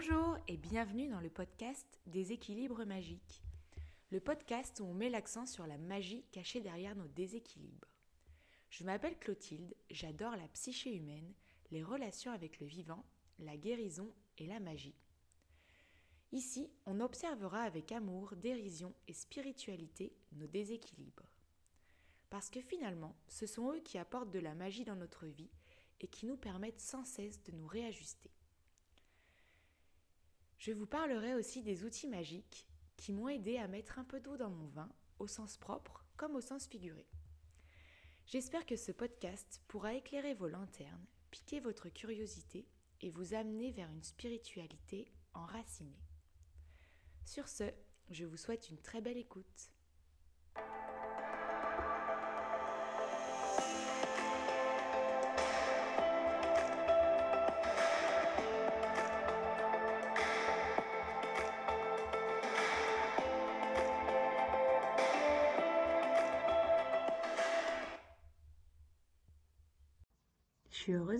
Bonjour et bienvenue dans le podcast Des équilibres magiques. Le podcast où on met l'accent sur la magie cachée derrière nos déséquilibres. Je m'appelle Clotilde, j'adore la psyché humaine, les relations avec le vivant, la guérison et la magie. Ici, on observera avec amour, dérision et spiritualité nos déséquilibres. Parce que finalement, ce sont eux qui apportent de la magie dans notre vie et qui nous permettent sans cesse de nous réajuster. Je vous parlerai aussi des outils magiques qui m'ont aidé à mettre un peu d'eau dans mon vin, au sens propre comme au sens figuré. J'espère que ce podcast pourra éclairer vos lanternes, piquer votre curiosité et vous amener vers une spiritualité enracinée. Sur ce, je vous souhaite une très belle écoute.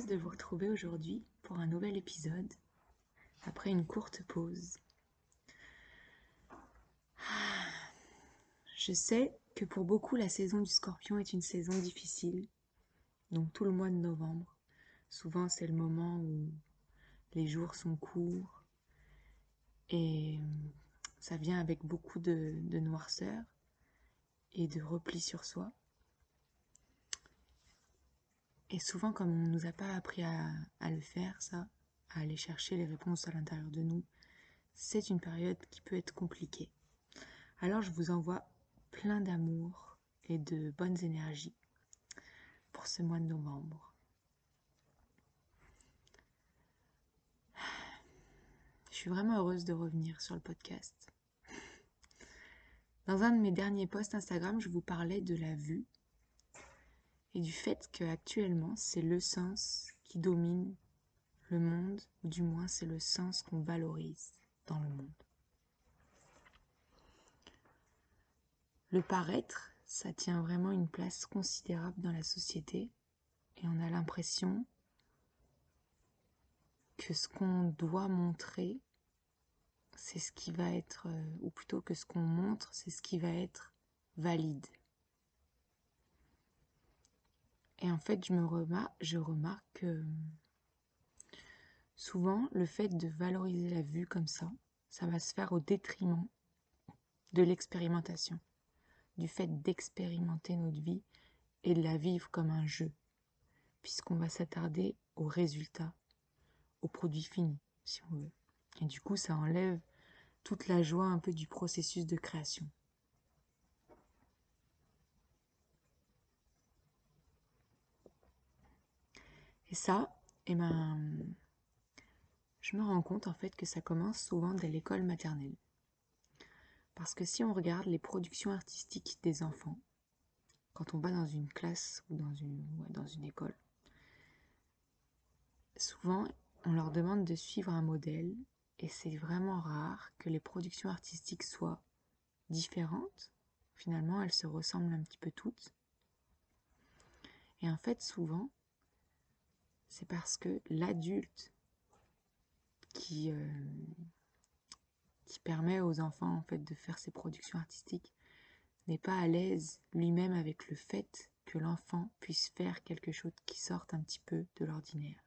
De vous retrouver aujourd'hui pour un nouvel épisode, après une courte pause. Je sais que pour beaucoup la saison du scorpion est une saison difficile, donc tout le mois de novembre. Souvent c'est le moment où les jours sont courts et ça vient avec beaucoup de, noirceur et de repli sur soi. Et souvent, comme on ne nous a pas appris à, le faire, ça, à aller chercher les réponses à l'intérieur de nous, c'est une période qui peut être compliquée. Alors je vous envoie plein d'amour et de bonnes énergies pour ce mois de novembre. Je suis vraiment heureuse de revenir sur le podcast. Dans un de mes derniers posts Instagram, je vous parlais de la vue et du fait que actuellement c'est le sens qui domine le monde, ou du moins c'est le sens qu'on valorise dans le monde. Le paraître, ça tient vraiment une place considérable dans la société et on a l'impression que ce qu'on doit montrer, c'est ce qui va être, euh, ou plutôt que ce qu'on montre, c'est ce qui va être valide. Et en fait, je, remarque, que souvent, le fait de valoriser la vue comme ça, ça va se faire au détriment de l'expérimentation, du fait d'expérimenter notre vie et de la vivre comme un jeu, puisqu'on va s'attarder au résultat, au produit fini, si on veut. Et du coup, ça enlève toute la joie un peu du processus de création. Et ça, eh ben, je me rends compte en fait que ça commence souvent dès l'école maternelle. Parce que si on regarde les productions artistiques des enfants, quand on va dans une classe ou dans une, dans une école, souvent on leur demande de suivre un modèle et c'est vraiment rare que les productions artistiques soient différentes. Finalement, elles se ressemblent un petit peu toutes. Et en fait, souvent, c'est parce que l'adulte qui, euh, qui permet aux enfants en fait de faire ses productions artistiques n'est pas à l'aise lui-même avec le fait que l'enfant puisse faire quelque chose qui sorte un petit peu de l'ordinaire,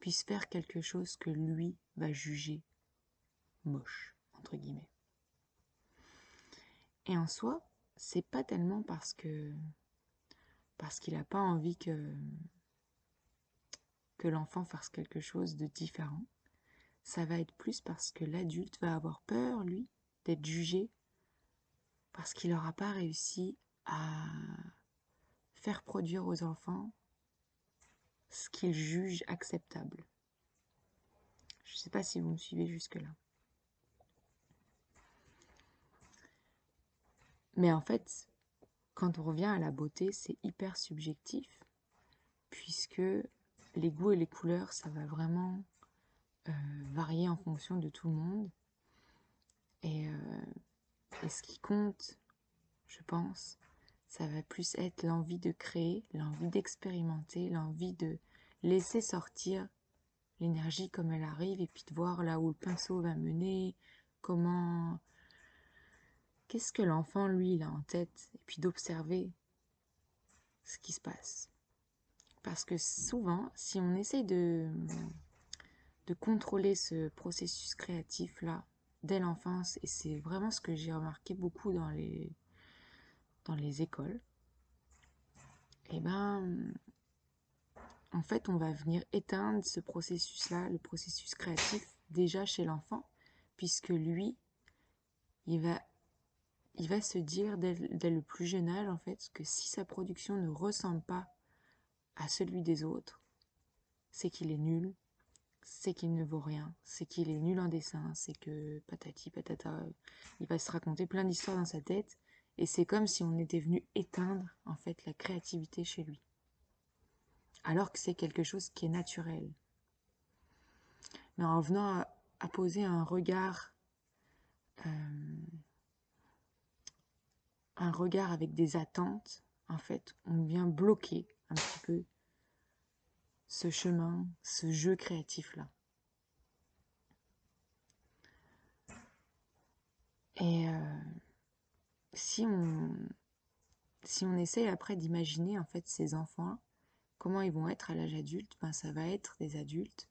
puisse faire quelque chose que lui va juger moche, entre guillemets. Et en soi, c'est pas tellement parce que parce qu'il n'a pas envie que l'enfant fasse quelque chose de différent. Ça va être plus parce que l'adulte va avoir peur, lui, d'être jugé, parce qu'il n'aura pas réussi à faire produire aux enfants ce qu'il juge acceptable. Je ne sais pas si vous me suivez jusque-là. Mais en fait, quand on revient à la beauté, c'est hyper subjectif, puisque les goûts et les couleurs, ça va vraiment euh, varier en fonction de tout le monde. Euh, et, ce qui compte, je pense, ça va plus être l'envie de créer, l'envie d'expérimenter, l'envie de laisser sortir l'énergie comme elle arrive et puis de voir là où le pinceau va mener, comment... Qu'est-ce que l'enfant, lui, il a en tête Et puis d'observer ce qui se passe. Parce que souvent, si on essaye de, contrôler ce processus créatif-là dès l'enfance, et c'est vraiment ce que j'ai remarqué beaucoup dans les, écoles, eh ben, en fait, on va venir éteindre ce processus-là, le processus créatif, déjà chez l'enfant, puisque lui, il va, se dire dès, le plus jeune âge, en fait, que si sa production ne ressemble pas à celui des autres, c'est qu'il est nul, c'est qu'il ne vaut rien, c'est qu'il est nul en dessin, c'est que patati patata, il va se raconter plein d'histoires dans sa tête, et c'est comme si on était venu éteindre en fait la créativité chez lui. Alors que c'est quelque chose qui est naturel. Mais en venant à, poser un regard, euh, un regard avec des attentes, en fait, on vient bloquer ce chemin, ce jeu créatif-là. Et euh, si on, si on essaye après d'imaginer en fait ces enfants, comment ils vont être à l'âge adulte, ben ça va être des adultes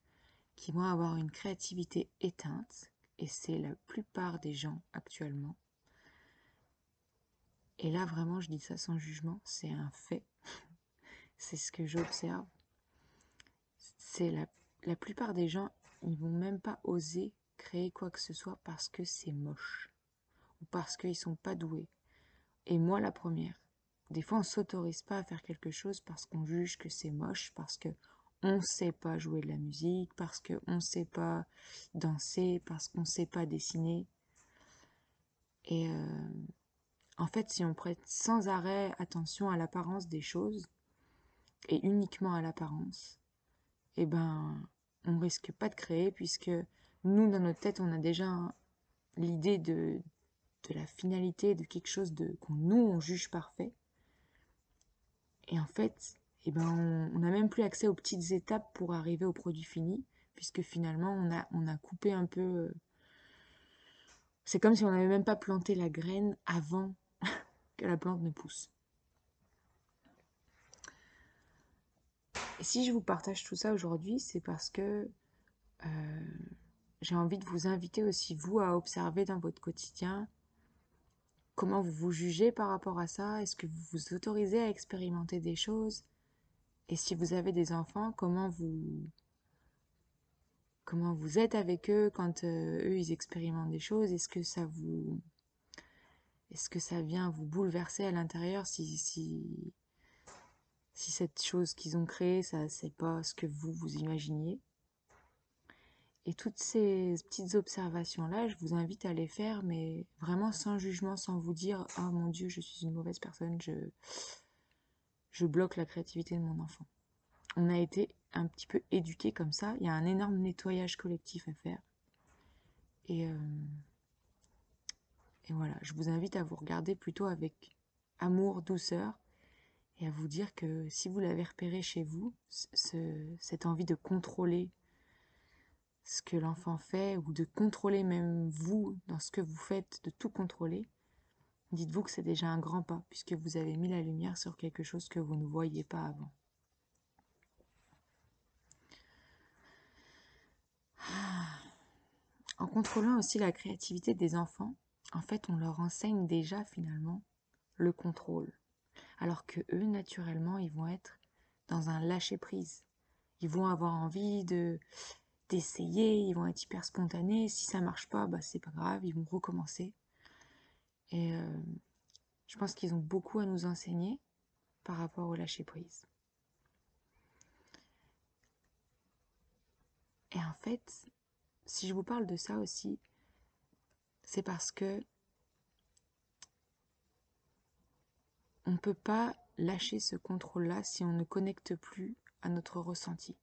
qui vont avoir une créativité éteinte, et c'est la plupart des gens actuellement. Et là vraiment je dis ça sans jugement, c'est un fait, c'est ce que j'observe. C'est la, plupart des gens, ils vont même pas oser créer quoi que ce soit parce que c'est moche ou parce qu'ils sont pas doués. Et moi la première. Des fois on s'autorise pas à faire quelque chose parce qu'on juge que c'est moche, parce que on sait pas jouer de la musique, parce que on sait pas danser, parce qu'on sait pas dessiner. Et euh, en fait, si on prête sans arrêt attention à l'apparence des choses, et uniquement à l'apparence, eh ben, on risque pas de créer puisque nous, dans notre tête, on a déjà l'idée de, la finalité de quelque chose de qu'on nous on juge parfait. Et en fait, eh ben on n'a même plus accès aux petites étapes pour arriver au produit fini, puisque finalement on a, on a coupé un peu. Euh, c'est comme si on n'avait même pas planté la graine avant que la plante ne pousse. Et si je vous partage tout ça aujourd'hui, c'est parce que euh, j'ai envie de vous inviter aussi, vous, à observer dans votre quotidien comment vous vous jugez par rapport à ça. Est-ce que vous vous autorisez à expérimenter des choses? Et si vous avez des enfants, comment vous comment vous êtes avec eux quand euh, eux ils expérimentent des choses? Est-ce que ça vous est-ce que ça vient vous bouleverser à l'intérieur si, si cette chose qu'ils ont créée, ça c'est pas ce que vous vous imaginiez et toutes ces petites observations-là, je vous invite à les faire, mais vraiment sans jugement, sans vous dire « Oh mon Dieu, je suis une mauvaise personne, je, je bloque la créativité de mon enfant. » On a été un petit peu éduqués comme ça. Il y a un énorme nettoyage collectif à faire. Et, euh, et voilà, je vous invite à vous regarder plutôt avec amour, douceur, et à vous dire que si vous l'avez repéré chez vous, ce, cette envie de contrôler ce que l'enfant fait ou de contrôler même vous dans ce que vous faites, de tout contrôler, dites-vous que c'est déjà un grand pas puisque vous avez mis la lumière sur quelque chose que vous ne voyiez pas avant. En contrôlant aussi la créativité des enfants, en fait, on leur enseigne déjà finalement le contrôle. Alors que eux, naturellement, ils vont être dans un lâcher-prise. Ils vont avoir envie de d'essayer, ils vont être hyper spontanés. Si ça marche pas, bah c'est pas grave, ils vont recommencer. Et euh, je pense qu'ils ont beaucoup à nous enseigner par rapport au lâcher prise. Et en fait, si je vous parle de ça aussi, c'est parce que on ne peut pas lâcher ce contrôle-là si on ne connecte plus à notre ressenti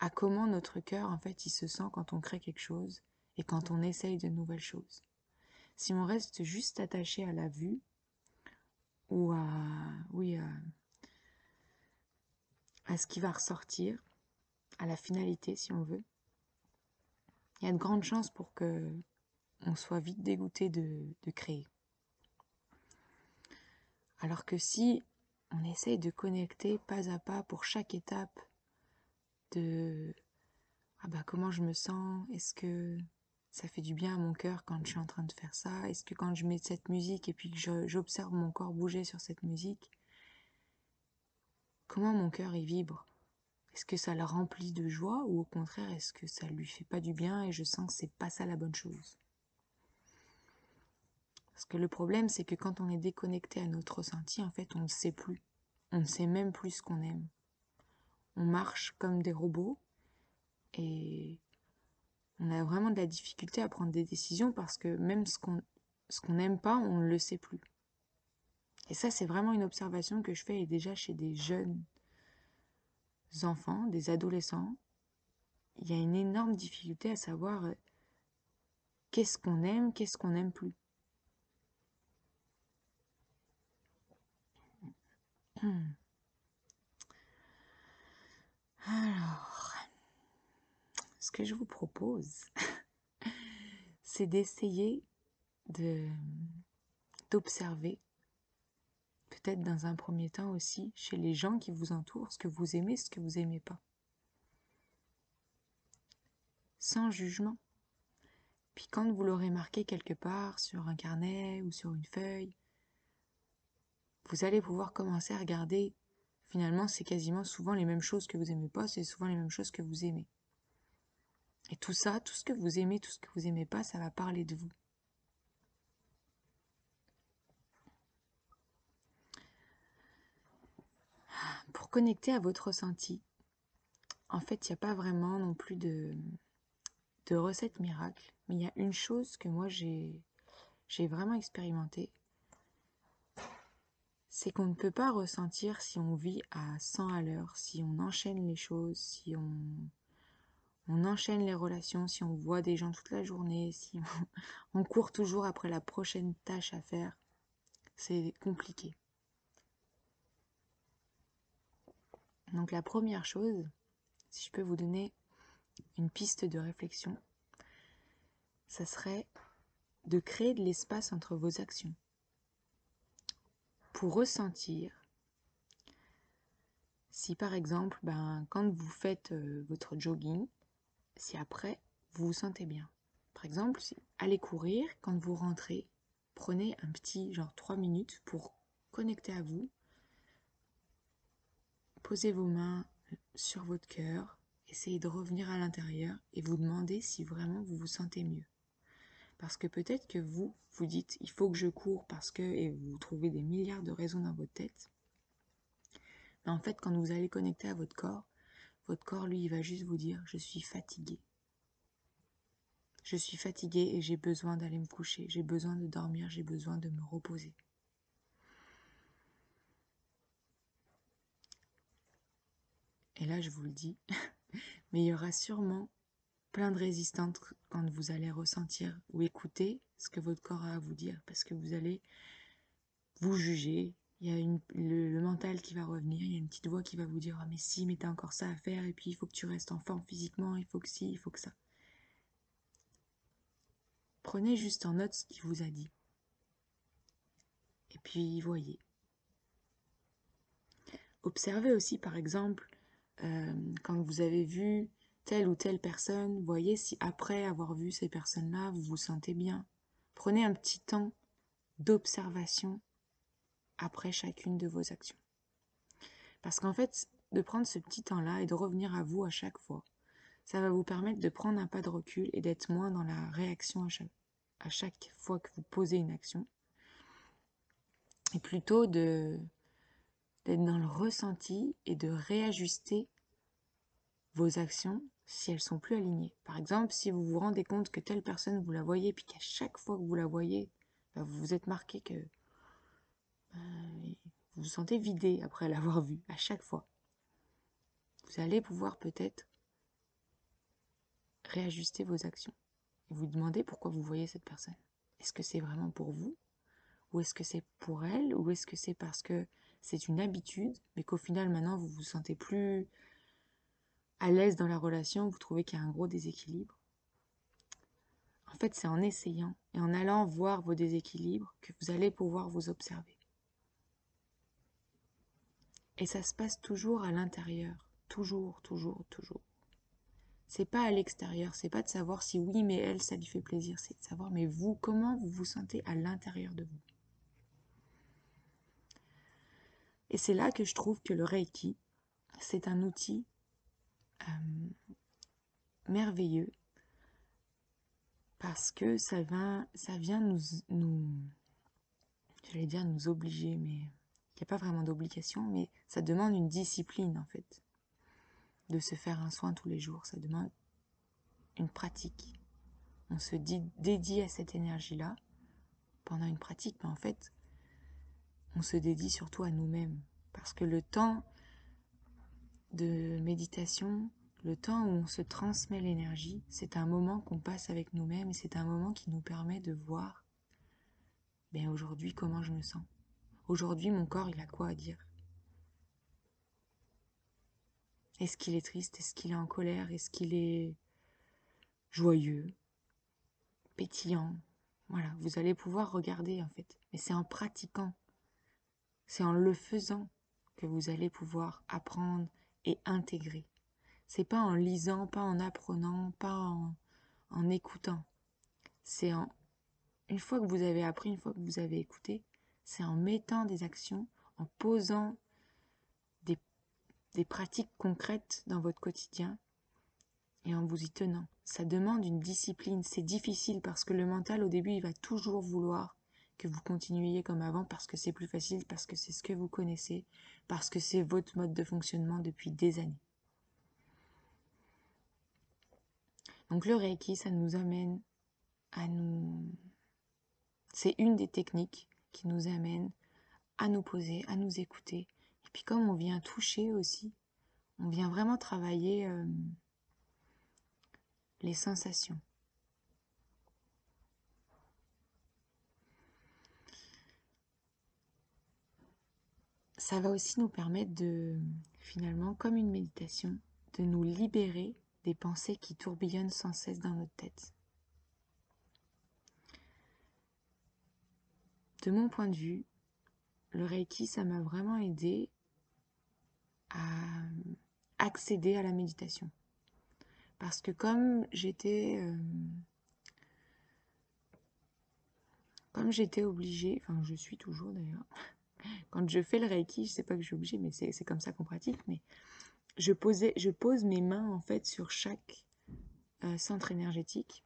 à comment notre cœur, en fait, il se sent quand on crée quelque chose et quand on essaye de nouvelles choses. Si on reste juste attaché à la vue ou à, oui, à, ce qui va ressortir, à la finalité, si on veut, il y a de grandes chances pour que on soit vite dégoûté de créer. Alors que si on essaye de connecter pas à pas pour chaque étape de ah bah comment je me sens, est-ce que ça fait du bien à mon cœur quand je suis en train de faire ça, est-ce que quand je mets cette musique et puis que j'observe mon corps bouger sur cette musique, comment mon cœur y vibre? Est-ce que ça le remplit de joie ou au contraire est-ce que ça lui fait pas du bien et je sens que c'est pas ça la bonne chose? Parce que le problème, c'est que quand on est déconnecté à notre ressenti, en fait, on ne sait plus. On ne sait même plus ce qu'on aime. On marche comme des robots et on a vraiment de la difficulté à prendre des décisions parce que même ce qu'on ce qu'on n'aime pas, on ne le sait plus. Et ça, c'est vraiment une observation que je fais et déjà chez des jeunes enfants, des adolescents. Il y a une énorme difficulté à savoir euh, qu'est-ce qu'on aime, qu'est-ce qu'on n'aime plus. Alors, ce que je vous propose, c'est d'essayer de d'observer, peut-être dans un premier temps aussi, chez les gens qui vous entourent, ce que vous aimez, ce que vous aimez pas. Sans jugement. Puis quand vous l'aurez marqué quelque part sur un carnet ou sur une feuille, vous allez pouvoir commencer à regarder, finalement, c'est quasiment souvent les mêmes choses que vous aimez pas, c'est souvent les mêmes choses que vous aimez. Et tout ça, tout ce que vous aimez, tout ce que vous aimez pas, ça va parler de vous. Pour connecter à votre ressenti, en fait, il n'y a pas vraiment non plus de, de recette miracle, mais il y a une chose que moi j'ai vraiment expérimenté, c'est qu'on ne peut pas ressentir si on vit à 100 à l'heure, si on enchaîne les choses, si on, enchaîne les relations, si on voit des gens toute la journée, si on court toujours après la prochaine tâche à faire. C'est compliqué. Donc la première chose, si je peux vous donner une piste de réflexion, ça serait de créer de l'espace entre vos actions pour ressentir si par exemple, ben, quand vous faites euh, votre jogging, si après vous vous sentez bien. Par exemple, si, allez courir, quand vous rentrez, prenez un petit genre 3 minutes pour connecter à vous. Posez vos mains sur votre cœur, essayez de revenir à l'intérieur et vous demandez si vraiment vous vous sentez mieux. Parce que peut-être que vous, vous dites il faut que je cours parce que, et vous trouvez des milliards de raisons dans votre tête. Mais en fait, quand vous allez connecter à votre corps, votre corps, lui, il va juste vous dire je suis fatigué. Je suis fatigué et j'ai besoin d'aller me coucher, j'ai besoin de dormir, j'ai besoin de me reposer. Et là, je vous le dis, mais il y aura sûrement plein de résistantes quand vous allez ressentir ou écouter ce que votre corps a à vous dire, parce que vous allez vous juger. Il y a le, mental qui va revenir, il y a une petite voix qui va vous dire ah mais si, mais t'as encore ça à faire, et puis il faut que tu restes en forme physiquement, il faut que si, il faut que ça. Prenez juste en note ce qu'il vous a dit. Et puis voyez. Observez aussi par exemple euh, quand vous avez vu telle ou telle personne, voyez si après avoir vu ces personnes-là, vous vous sentez bien. Prenez un petit temps d'observation après chacune de vos actions. Parce qu'en fait, de prendre ce petit temps-là et de revenir à vous à chaque fois, ça va vous permettre de prendre un pas de recul et d'être moins dans la réaction à chaque, fois que vous posez une action. Et plutôt d'être dans le ressenti et de réajuster vos actions si elles sont plus alignées. Par exemple, si vous vous rendez compte que telle personne, vous la voyez, puis qu'à chaque fois que vous la voyez, bah, vous vous êtes marqué que bah, vous vous sentez vidé après l'avoir vue, à chaque fois. Vous allez pouvoir peut-être réajuster vos actions et vous demander pourquoi vous voyez cette personne. Est-ce que c'est vraiment pour vous Ou est-ce que c'est pour elle Ou est-ce que c'est parce que c'est une habitude, mais qu'au final maintenant vous vous sentez plus à l'aise dans la relation, vous trouvez qu'il y a un gros déséquilibre? En fait, c'est en essayant et en allant voir vos déséquilibres que vous allez pouvoir vous observer. Et ça se passe toujours à l'intérieur. Toujours, toujours, toujours. C'est pas à l'extérieur, c'est pas de savoir si oui, mais elle, ça lui fait plaisir, c'est de savoir, mais vous, comment vous vous sentez à l'intérieur de vous? Et c'est là que je trouve que le Reiki, c'est un outil euh, merveilleux parce que ça, ça vient nous, nous j'allais dire nous obliger, mais il n'y a pas vraiment d'obligation, mais ça demande une discipline en fait, de se faire un soin tous les jours, ça demande une pratique. On se dit, dédie à cette énergie-là pendant une pratique, mais en fait, on se dédie surtout à nous-mêmes, parce que le temps de méditation, le temps où on se transmet l'énergie, c'est un moment qu'on passe avec nous-mêmes et c'est un moment qui nous permet de voir ben aujourd'hui comment je me sens. Aujourd'hui mon corps il a quoi à dire? Est-ce qu'il est triste? Est-ce qu'il est en colère? Est-ce qu'il est joyeux? Pétillant? Voilà, vous allez pouvoir regarder en fait. Mais c'est en pratiquant, c'est en le faisant que vous allez pouvoir apprendre et intégrer. C'est pas en lisant, pas en apprenant, pas en, écoutant. C'est en une fois que vous avez appris, une fois que vous avez écouté, c'est en mettant des actions, en posant des, des pratiques concrètes dans votre quotidien et en vous y tenant. Ça demande une discipline, c'est difficile parce que le mental au début il va toujours vouloir vous continuiez comme avant parce que c'est plus facile, parce que c'est ce que vous connaissez, parce que c'est votre mode de fonctionnement depuis des années. Donc le Reiki, ça nous amène à nous... C'est une des techniques qui nous amène à nous poser, à nous écouter. Et puis comme on vient toucher aussi, on vient vraiment travailler euh, les sensations. Ça va aussi nous permettre de, finalement, comme une méditation, de nous libérer des pensées qui tourbillonnent sans cesse dans notre tête. De mon point de vue, le Reiki, ça m'a vraiment aidé à accéder à la méditation. Parce que comme j'étais... Euh, comme j'étais obligée, enfin je suis toujours d'ailleurs, quand je fais le Reiki, je sais pas que je suis obligée, mais c'est comme ça qu'on pratique, mais je, posais, je pose mes mains en fait sur chaque euh, centre énergétique.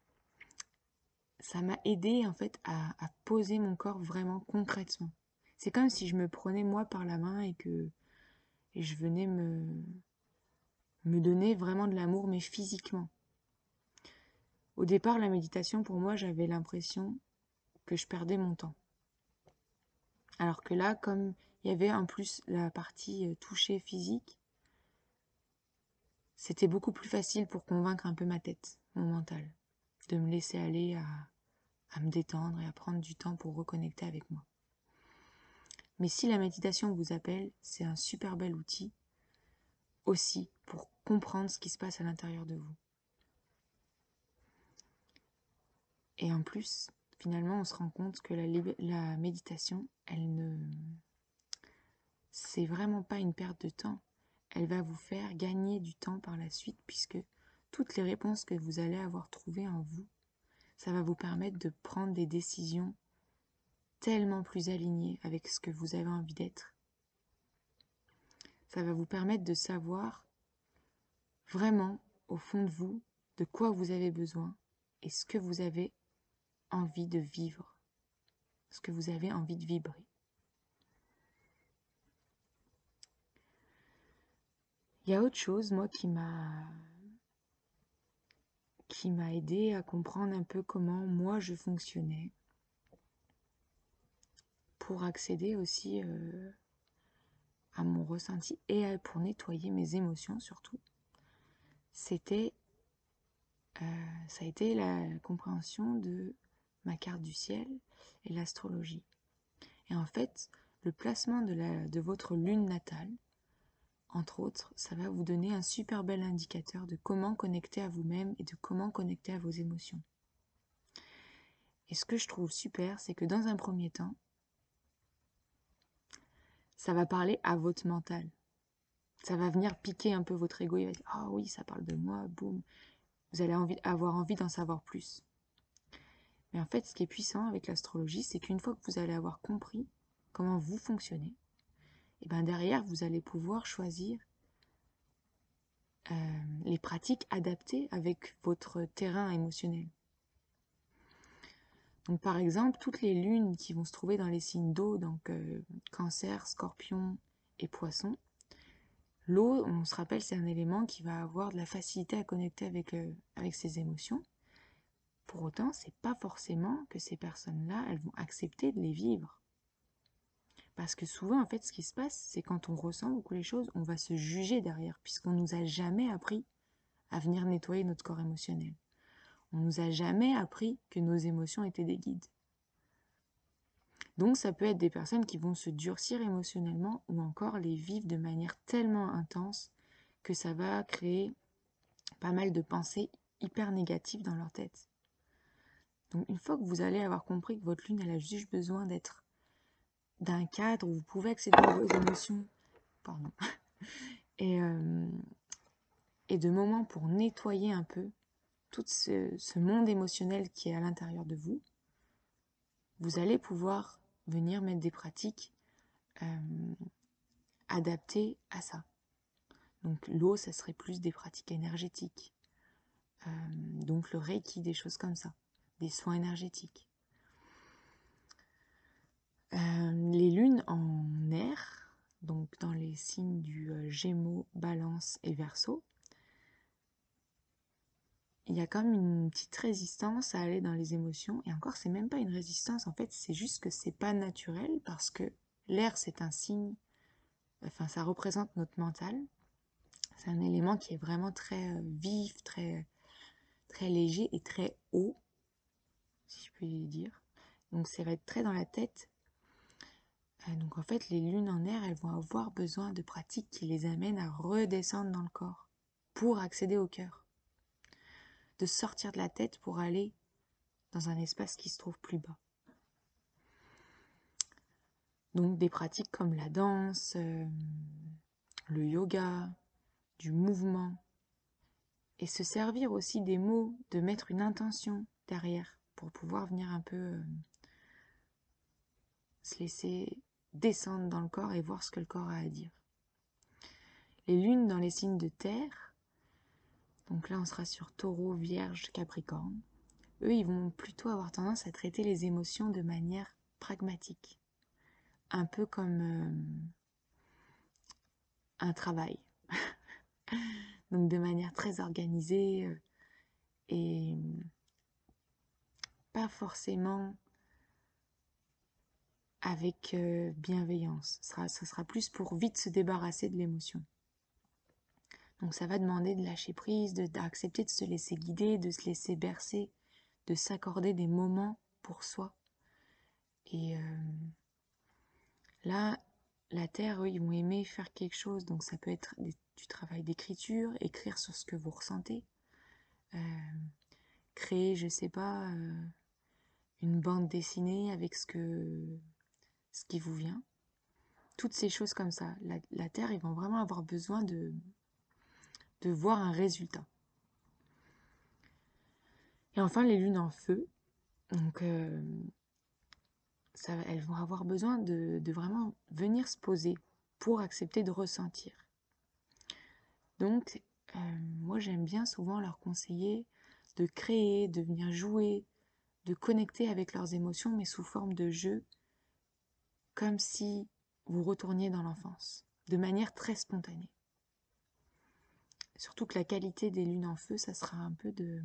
Ça m'a aidé en fait à, poser mon corps vraiment concrètement. C'est comme si je me prenais moi par la main et que je venais me, me donner vraiment de l'amour, mais physiquement. Au départ, la méditation, pour moi, j'avais l'impression que je perdais mon temps. Alors que là, comme il y avait en plus la partie euh, touchée physique, c'était beaucoup plus facile pour convaincre un peu ma tête, mon mental, de me laisser aller à, à me détendre et à prendre du temps pour reconnecter avec moi. Mais si la méditation vous appelle, c'est un super bel outil aussi pour comprendre ce qui se passe à l'intérieur de vous. Et en plus, finalement, on se rend compte que la, méditation, elle ne... C'est vraiment pas une perte de temps elle va vous faire gagner du temps par la suite puisque toutes les réponses que vous allez avoir trouvées en vous, ça va vous permettre de prendre des décisions tellement plus alignées avec ce que vous avez envie d'être. Ça va vous permettre de savoir vraiment au fond de vous de quoi vous avez besoin et ce que vous avez envie de vivre, ce que vous avez envie de vibrer. Il y a autre chose, moi, qui m'a qui m'a aidé à comprendre un peu comment moi je fonctionnais pour accéder aussi euh, à mon ressenti et pour nettoyer mes émotions surtout. C'était euh, ça a été la compréhension de ma carte du ciel et l'astrologie. Et en fait, le placement de, votre lune natale entre autres, ça va vous donner un super bel indicateur de comment connecter à vous-même et de comment connecter à vos émotions. Et ce que je trouve super, c'est que dans un premier temps, ça va parler à votre mental. Ça va venir piquer un peu votre ego. Ah oui, ça parle de moi, boum. Vous allez avoir envie d'en savoir plus. Mais en fait, ce qui est puissant avec l'astrologie, c'est qu'une fois que vous allez avoir compris comment vous fonctionnez, et ben derrière, vous allez pouvoir choisir euh, les pratiques adaptées avec votre terrain émotionnel. Donc par exemple, toutes les lunes qui vont se trouver dans les signes d'eau, donc euh, cancer, scorpion et poisson, l'eau, on se rappelle, c'est un élément qui va avoir de la facilité à connecter avec, euh, avec ses émotions. Pour autant, c'est pas forcément que ces personnes-là, elles vont accepter de les vivre. Parce que souvent, en fait, ce qui se passe, c'est quand on ressent beaucoup les choses, on va se juger derrière, puisqu'on nous a jamais appris à venir nettoyer notre corps émotionnel. On nous a jamais appris que nos émotions étaient des guides. Donc ça peut être des personnes qui vont se durcir émotionnellement ou encore les vivre de manière tellement intense que ça va créer pas mal de pensées hyper négatives dans leur tête. Donc une fois que vous allez avoir compris que votre lune elle a juste besoin d'être d'un cadre où vous pouvez accéder à vos émotions, pardon, et, euh, et de moments pour nettoyer un peu tout ce, monde émotionnel qui est à l'intérieur de vous, vous allez pouvoir venir mettre des pratiques euh, adaptées à ça. Donc l'eau, ça serait plus des pratiques énergétiques. Euh, donc le reiki, des choses comme ça des soins énergétiques. Euh, les lunes en air, donc dans les signes du euh, Gémeaux, Balance et Verseau, il y a comme une petite résistance à aller dans les émotions. Et encore, c'est même pas une résistance, en fait, c'est juste que c'est pas naturel parce que l'air, c'est un signe, enfin, ça représente notre mental. C'est un élément qui est vraiment très euh, vif, très, très léger et très haut si je puis dire. Donc ça va être très dans la tête. Euh, donc en fait, les lunes en air, elles vont avoir besoin de pratiques qui les amènent à redescendre dans le corps pour accéder au cœur. De sortir de la tête pour aller dans un espace qui se trouve plus bas. Donc des pratiques comme la danse, euh, le yoga, du mouvement, et se servir aussi des mots, de mettre une intention derrière pour pouvoir venir un peu euh, se laisser descendre dans le corps et voir ce que le corps a à dire. Les lunes dans les signes de terre, donc là on sera sur taureau, vierge, capricorne, eux ils vont plutôt avoir tendance à traiter les émotions de manière pragmatique, un peu comme euh, un travail, donc de manière très organisée euh, et forcément avec euh, bienveillance. Ce sera, plus pour vite se débarrasser de l'émotion. Donc ça va demander de lâcher prise, d'accepter de, se laisser guider, de se laisser bercer, de s'accorder des moments pour soi. Et euh, là, la Terre, eux, ils vont aimer faire quelque chose. Donc ça peut être du travail d'écriture, écrire sur ce que vous ressentez, euh, créer, je sais pas, une bande dessinée avec ce que ce qui vous vient. Toutes ces choses comme ça. La, Terre, ils vont vraiment avoir besoin de, de voir un résultat. Et enfin, les lunes en feu. Donc, euh, elles vont avoir besoin de, vraiment venir se poser pour accepter de ressentir. Donc, euh, moi, j'aime bien souvent leur conseiller de créer, de venir jouer, connecter avec leurs émotions, mais sous forme de jeu, comme si vous retourniez dans l'enfance, de manière très spontanée. Surtout que la qualité des lunes en feu, ça sera un peu de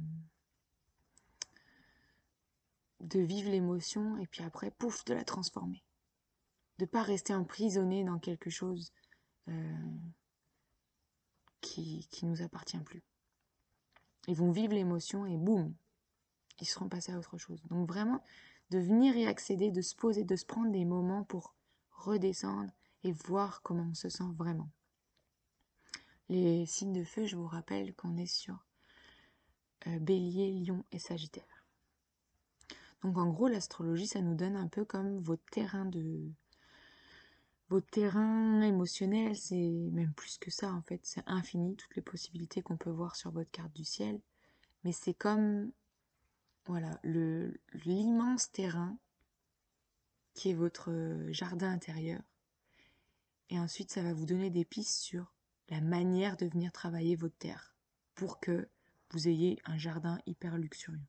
de vivre l'émotion et puis après, pouf, de la transformer. De pas rester emprisonné dans quelque chose euh, qui, qui nous appartient plus. Ils vont vivre l'émotion et boum, ils seront passés à autre chose. Donc vraiment, de venir y accéder, de se poser, de se prendre des moments pour redescendre et voir comment on se sent vraiment. Les signes de feu, je vous rappelle qu'on est sur euh, bélier, lion et sagittaire. Donc en gros, l'astrologie, ça nous donne un peu comme votre terrain de... Votre terrain émotionnel, c'est même plus que ça en fait, c'est infini, toutes les possibilités qu'on peut voir sur votre carte du ciel. Mais c'est comme, voilà, l'immense terrain qui est votre jardin intérieur. Et ensuite, ça va vous donner des pistes sur la manière de venir travailler votre terre pour que vous ayez un jardin hyper luxurieux.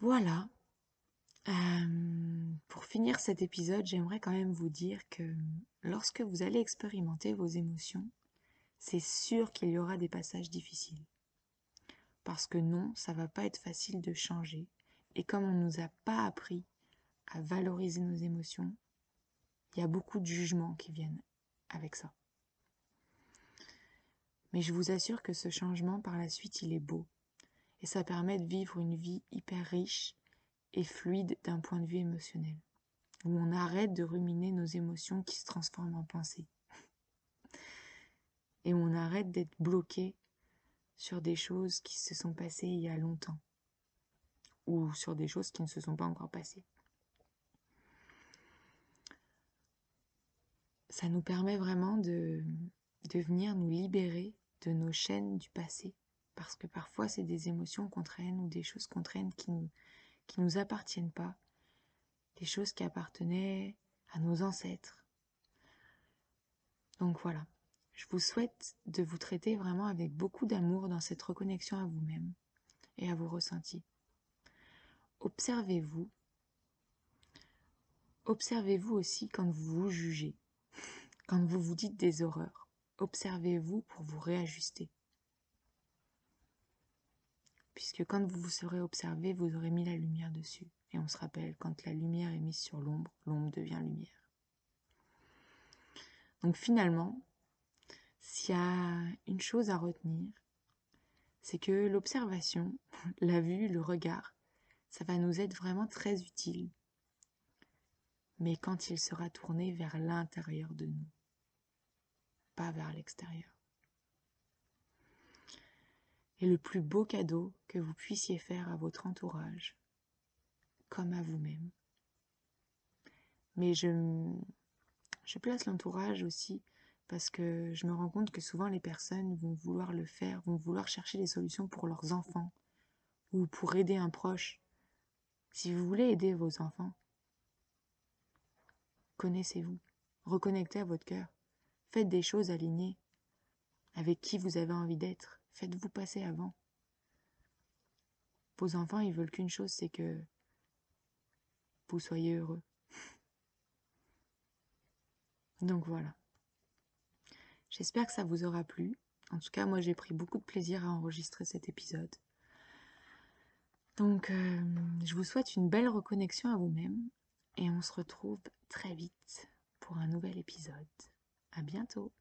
Voilà. Euh, pour finir cet épisode, j'aimerais quand même vous dire que lorsque vous allez expérimenter vos émotions, c'est sûr qu'il y aura des passages difficiles. Parce que non, ça va pas être facile de changer. Et comme on ne nous a pas appris à valoriser nos émotions, il y a beaucoup de jugements qui viennent avec ça. Mais je vous assure que ce changement par la suite, il est beau. Et ça permet de vivre une vie hyper riche et fluide d'un point de vue émotionnel. Où on arrête de ruminer nos émotions qui se transforment en pensées. Et où on arrête d'être bloqué sur des choses qui se sont passées il y a longtemps. Ou sur des choses qui ne se sont pas encore passées. Ça nous permet vraiment de, venir nous libérer de nos chaînes du passé. Parce que parfois, c'est des émotions qu'on traîne ou des choses qu'on traîne qui nous, nous appartiennent pas. Des choses qui appartenaient à nos ancêtres. Donc voilà. Je vous souhaite de vous traiter vraiment avec beaucoup d'amour dans cette reconnexion à vous-même et à vos ressentis. Observez-vous. Observez-vous aussi quand vous vous jugez, quand vous vous dites des horreurs. Observez-vous pour vous réajuster. Puisque quand vous vous serez observé, vous aurez mis la lumière dessus. Et on se rappelle, quand la lumière est mise sur l'ombre, l'ombre devient lumière. Donc finalement, s'il y a une chose à retenir, c'est que l'observation, la vue, le regard, ça va nous être vraiment très utile. Mais quand il sera tourné vers l'intérieur de nous vers l'extérieur. Et le plus beau cadeau que vous puissiez faire à votre entourage, comme à vous-même. Mais je, je place l'entourage aussi parce que je me rends compte que souvent les personnes vont vouloir le faire, vont vouloir chercher des solutions pour leurs enfants ou pour aider un proche. Si vous voulez aider vos enfants, connaissez-vous, reconnectez à votre cœur. Faites des choses alignées avec qui vous avez envie d'être. Faites-vous passer avant. Vos enfants, ils veulent qu'une chose, c'est que vous soyez heureux. Donc voilà. J'espère que ça vous aura plu. En tout cas, moi, j'ai pris beaucoup de plaisir à enregistrer cet épisode. Donc, euh, je vous souhaite une belle reconnexion à vous-même et on se retrouve très vite pour un nouvel épisode. À bientôt